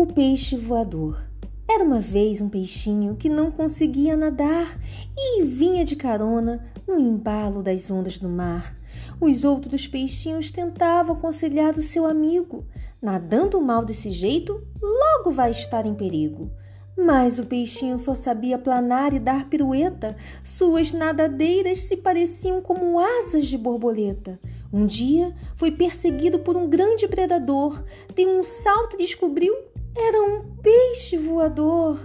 O peixe voador. Era uma vez um peixinho que não conseguia nadar e vinha de carona no embalo das ondas do mar. Os outros peixinhos tentavam aconselhar o seu amigo. Nadando mal desse jeito, logo vai estar em perigo. Mas o peixinho só sabia planar e dar pirueta. Suas nadadeiras se pareciam como asas de borboleta. Um dia foi perseguido por um grande predador. Deu um salto e descobriu era um peixe voador.